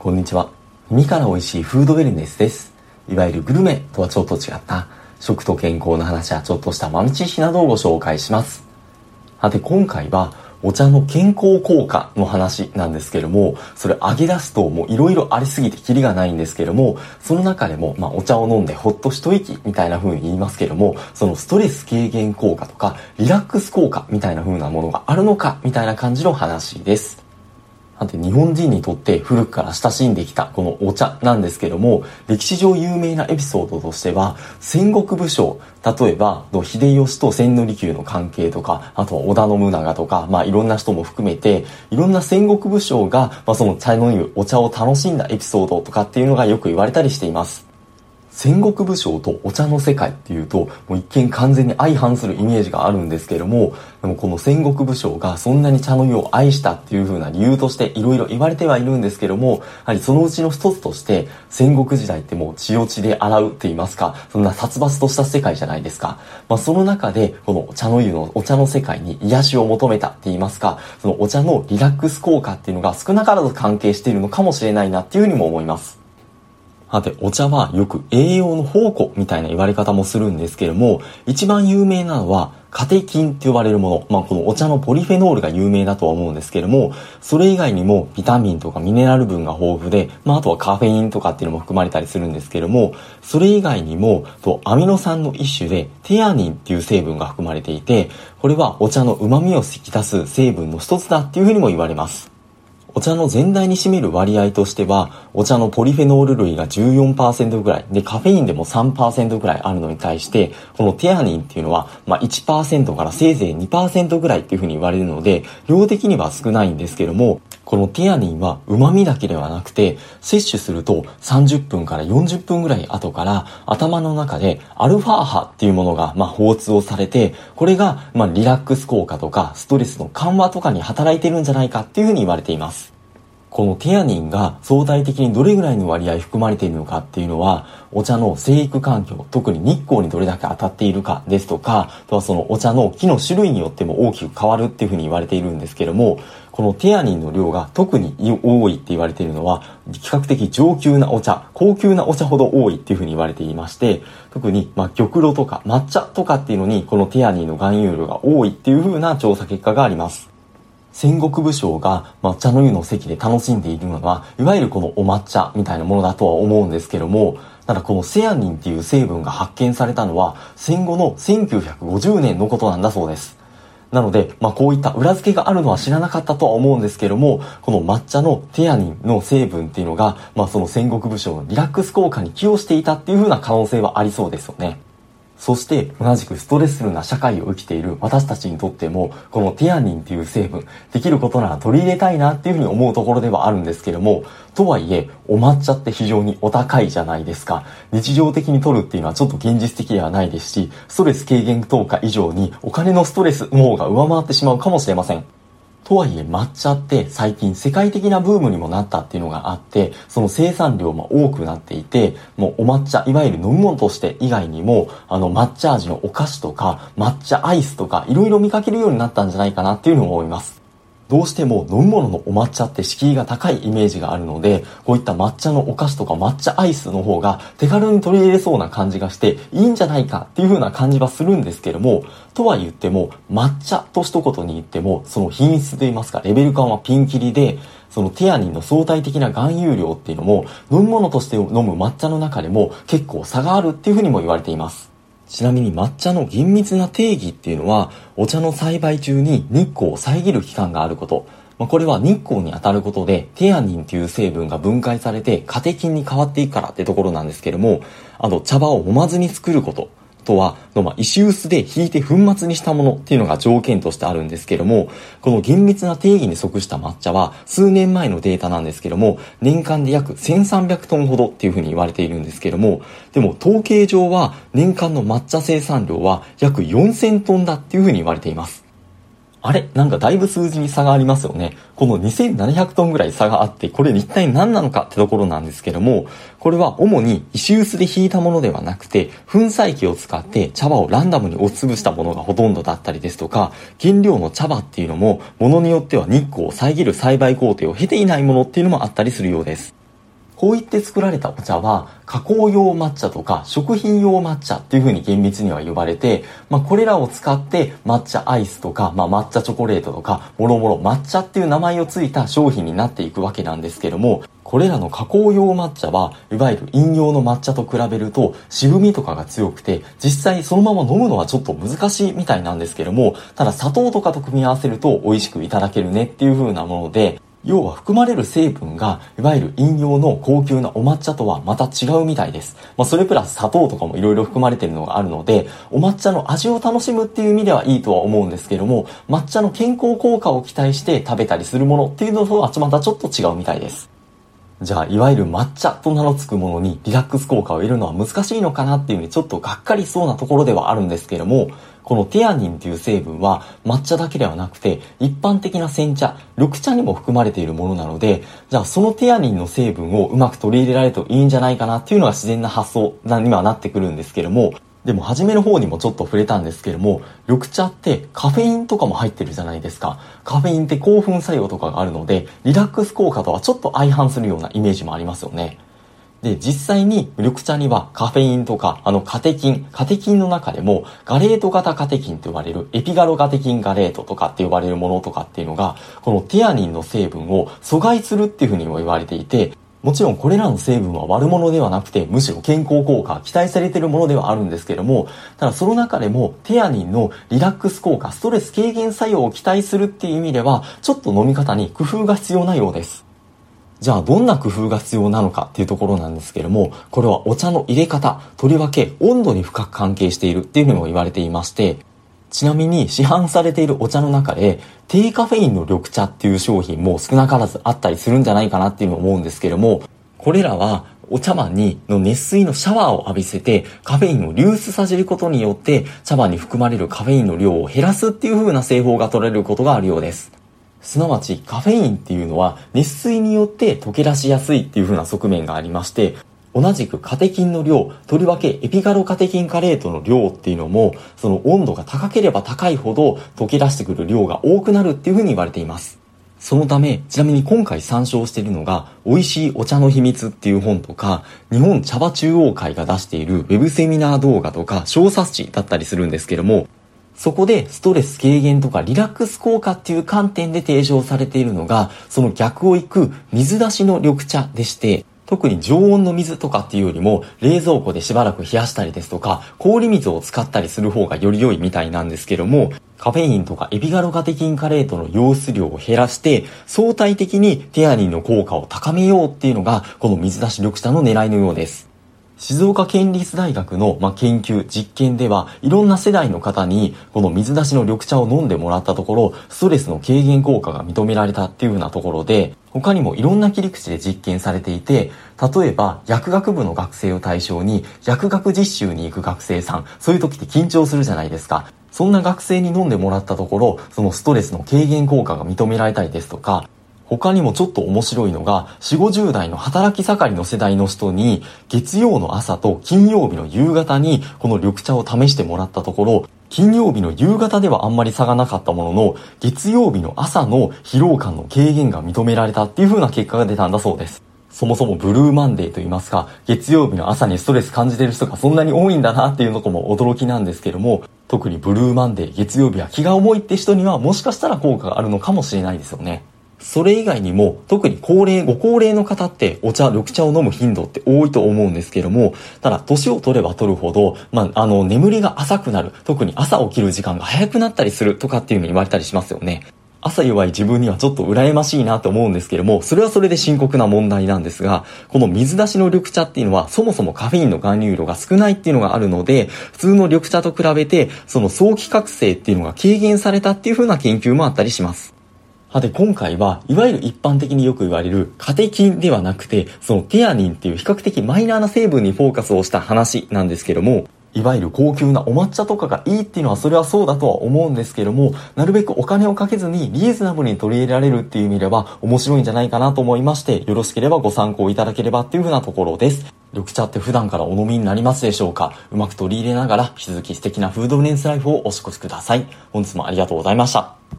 こんにちは。耳から美味しいフードウェルネスです。いわゆるグルメとはちょっと違った食と健康の話やちょっとした豆知識などをご紹介します。さて今回はお茶の健康効果の話なんですけども、それ上げ出すともういろいろありすぎてキリがないんですけども、その中でも、まあお茶を飲んでほっと一息みたいな風に言いますけども、そのストレス軽減効果とか、リラックス効果みたいな風なものがあるのかみたいな感じの話です。なんて日本人にとって古くから親しんできたこのお茶なんですけども、歴史上有名なエピソードとしては、戦国武将、例えば、秀吉と千利休の関係とか、あとは織田信長とか、まあいろんな人も含めて、いろんな戦国武将が、まあその茶の湯、お茶を楽しんだエピソードとかっていうのがよく言われたりしています。戦国武将とお茶の世界っていうと、もう一見完全に相反するイメージがあるんですけども、でもこの戦国武将がそんなに茶の湯を愛したっていう風な理由としていろいろ言われてはいるんですけども、やはりそのうちの一つとして、戦国時代ってもう血を血で洗うって言いますか、そんな殺伐とした世界じゃないですか。まあその中で、この茶の湯のお茶の世界に癒しを求めたって言いますか、そのお茶のリラックス効果っていうのが少なからず関係しているのかもしれないなっていうふうにも思います。さて、お茶はよく栄養の宝庫みたいな言われ方もするんですけれども、一番有名なのは、カテキンって呼ばれるもの。まあ、このお茶のポリフェノールが有名だとは思うんですけれども、それ以外にもビタミンとかミネラル分が豊富で、まあ、あとはカフェインとかっていうのも含まれたりするんですけれども、それ以外にも、とアミノ酸の一種で、テアニンっていう成分が含まれていて、これはお茶の旨味を引き出す成分の一つだっていうふうにも言われます。お茶の全体に占める割合としては、お茶のポリフェノール類が14%ぐらい、で、カフェインでも3%ぐらいあるのに対して、このテアニンっていうのは、まあ1%からせいぜい2%ぐらいっていうふうに言われるので、量的には少ないんですけども、このティアニンは旨味だけではなくて、摂取すると30分から40分ぐらい後から頭の中でアルファ波っていうものがまあ放出をされて、これがまあリラックス効果とかストレスの緩和とかに働いてるんじゃないかっていうふうに言われています。このテアニンが相対的にどれぐらいの割合含まれているのかっていうのは、お茶の生育環境、特に日光にどれだけ当たっているかですとか、あとはそのお茶の木の種類によっても大きく変わるっていうふうに言われているんですけども、このテアニンの量が特に多いって言われているのは、比較的上級なお茶、高級なお茶ほど多いっていうふうに言われていまして、特に、ま、玉露とか抹茶とかっていうのに、このテアニンの含有量が多いっていうふうな調査結果があります。戦国武将が抹茶の湯の席で楽しんでいるのは、いわゆるこのお抹茶みたいなものだとは思うんですけども、ただこのセアニンっていう成分が発見されたのは戦後の1950年のことなんだそうです。なので、まあこういった裏付けがあるのは知らなかったとは思うんですけども、この抹茶のテアニンの成分っていうのが、まあその戦国武将のリラックス効果に寄与していたっていう風な可能性はありそうですよね。そして同じくストレスフルな社会を生きている私たちにとっても、このテアニンっていう成分、できることなら取り入れたいなっていうふうに思うところではあるんですけども、とはいえ、お抹茶って非常にお高いじゃないですか。日常的に取るっていうのはちょっと現実的ではないですし、ストレス軽減等価以上にお金のストレスの方が上回ってしまうかもしれません。とはいえ抹茶って最近世界的なブームにもなったっていうのがあって、その生産量も多くなっていて、もうお抹茶、いわゆる飲み物として以外にも、あの抹茶味のお菓子とか抹茶アイスとかいろいろ見かけるようになったんじゃないかなっていうのを思います。どうしても飲み物のお抹茶って敷居が高いイメージがあるので、こういった抹茶のお菓子とか抹茶アイスの方が手軽に取り入れそうな感じがしていいんじゃないかっていう風な感じはするんですけども、とは言っても抹茶と一言に言ってもその品質と言いますかレベル感はピンキリで、そのテアニンの相対的な含有量っていうのも飲み物として飲む抹茶の中でも結構差があるっていう風にも言われています。ちなみに抹茶の厳密な定義っていうのは、お茶の栽培中に日光を遮る期間があること。まあ、これは日光に当たることで、テアニンという成分が分解されてカテキンに変わっていくからってところなんですけども、あと茶葉を揉まずに作ること。とは、のま、石臼で引いて粉末にしたものっていうのが条件としてあるんですけども、この厳密な定義に即した抹茶は数年前のデータなんですけども、年間で約1300トンほどっていうふうに言われているんですけども、でも統計上は年間の抹茶生産量は約4000トンだっていうふうに言われています。あれ？なんかだいぶ数字に差がありますよね。この2700トンぐらい差があって、これ一体何なのかってところなんですけども、これは主に石臼で引いたものではなくて、粉砕機を使って茶葉をランダムに押しつぶしたものがほとんどだったりですとか、原料の茶葉っていうのも、ものによっては日光を遮る栽培工程を経ていないものっていうのもあったりするようです。こう言って作られたお茶は、加工用抹茶とか食品用抹茶っていう風に厳密には呼ばれて、まあ、これらを使って抹茶アイスとか、まあ、抹茶チョコレートとか、もろもろ抹茶っていう名前をついた商品になっていくわけなんですけども、これらの加工用抹茶は、いわゆる飲用の抹茶と比べると渋みとかが強くて、実際そのまま飲むのはちょっと難しいみたいなんですけども、ただ砂糖とかと組み合わせると美味しくいただけるねっていう風なもので、要は含まれる成分が、いわゆる飲用の高級なお抹茶とはまた違うみたいです。まあ、それプラス砂糖とかも色々含まれてるのがあるので、お抹茶の味を楽しむっていう意味ではいいとは思うんですけども、抹茶の健康効果を期待して食べたりするものっていうのとはまたちょっと違うみたいです。じゃあ、いわゆる抹茶と名の付くものにリラックス効果を得るのは難しいのかなっていうふうにちょっとがっかりそうなところではあるんですけども、このテアニンという成分は抹茶だけではなくて一般的な煎茶、緑茶にも含まれているものなので、じゃあそのテアニンの成分をうまく取り入れられるといいんじゃないかなっていうのが自然な発想にはなってくるんですけども、でも初めの方にもちょっと触れたんですけども、緑茶ってカフェインとかも入ってるじゃないですか。カフェインって興奮作用とかがあるので、リラックス効果とはちょっと相反するようなイメージもありますよね。で、実際に緑茶にはカフェインとか、あのカテキン、カテキンの中でもガレート型カテキンと呼ばれるエピガロガテキンガレートとかって呼ばれるものとかっていうのが、このテアニンの成分を阻害するっていうふうにも言われていて、もちろんこれらの成分は悪者ではなくて、むしろ健康効果、期待されているものではあるんですけども、ただその中でもテアニンのリラックス効果、ストレス軽減作用を期待するっていう意味では、ちょっと飲み方に工夫が必要なようです。じゃあどんな工夫が必要なのかっていうところなんですけども、これはお茶の入れ方、とりわけ温度に深く関係しているっていうふうにも言われていまして、ちなみに市販されているお茶の中で低カフェインの緑茶っていう商品も少なからずあったりするんじゃないかなっていうのを思うんですけども、これらはお茶碗にの熱水のシャワーを浴びせてカフェインを流出させることによって茶碗に含まれるカフェインの量を減らすっていう風な製法が取れることがあるようです。すなわちカフェインっていうのは熱水によって溶け出しやすいっていう風な側面がありまして、同じくカテキンの量、とりわけエピガロカテキンカレートの量っていうのも、その温度が高ければ高いほど溶け出してくる量が多くなるっていうふうに言われています。そのため、ちなみに今回参照しているのが、美味しいお茶の秘密っていう本とか、日本茶葉中央会が出しているウェブセミナー動画とか小冊子だったりするんですけども、そこでストレス軽減とかリラックス効果っていう観点で提唱されているのが、その逆を行く水出しの緑茶でして、特に常温の水とかっていうよりも、冷蔵庫でしばらく冷やしたりですとか、氷水を使ったりする方がより良いみたいなんですけども、カフェインとかエピガロカテキンカレートの溶出量を減らして、相対的にテアニンの効果を高めようっていうのが、この水出し緑茶の狙いのようです。静岡県立大学の、ま、研究、実験では、いろんな世代の方に、この水出しの緑茶を飲んでもらったところ、ストレスの軽減効果が認められたっていうふうなところで、他にもいろんな切り口で実験されていて、例えば、薬学部の学生を対象に、薬学実習に行く学生さん、そういう時って緊張するじゃないですか。そんな学生に飲んでもらったところ、そのストレスの軽減効果が認められたりですとか、他にもちょっと面白いのが、4、50代の働き盛りの世代の人に、月曜の朝と金曜日の夕方にこの緑茶を試してもらったところ、金曜日の夕方ではあんまり差がなかったものの、月曜日の朝の疲労感の軽減が認められたっていう風な結果が出たんだそうです。そもそもブルーマンデーと言いますか、月曜日の朝にストレス感じてる人がそんなに多いんだなっていうのも驚きなんですけども、特にブルーマンデー、月曜日は気が重いって人にはもしかしたら効果があるのかもしれないですよね。それ以外にも、特に高齢、ご高齢の方ってお茶、緑茶を飲む頻度って多いと思うんですけども、ただ、年を取れば取るほど、まあ、あの、眠りが浅くなる、特に朝起きる時間が早くなったりするとかっていうふうに言われたりしますよね。朝弱い自分にはちょっと羨ましいなと思うんですけども、それはそれで深刻な問題なんですが、この水出しの緑茶っていうのは、そもそもカフェインの含有量が少ないっていうのがあるので、普通の緑茶と比べて、その早期覚醒っていうのが軽減されたっていう風な研究もあったりします。はて今回はいわゆる一般的によく言われるカテキンではなくて、そのテアニンっていう比較的マイナーな成分にフォーカスをした話なんですけども、いわゆる高級なお抹茶とかがいいっていうのはそれはそうだとは思うんですけども、なるべくお金をかけずにリーズナブルに取り入れられるっていう意味では面白いんじゃないかなと思いまして、よろしければご参考いただければっていうふうなところです。緑茶って普段からお飲みになりますでしょうか？うまく取り入れながら引き続き素敵なフードネンスライフをお過ごしください。本日もありがとうございました。